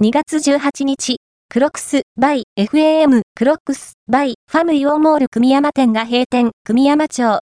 2月18日、クロックス、バイ、FAM、クロックス、バイ、ファムイオンモール組山店が閉店、組山町、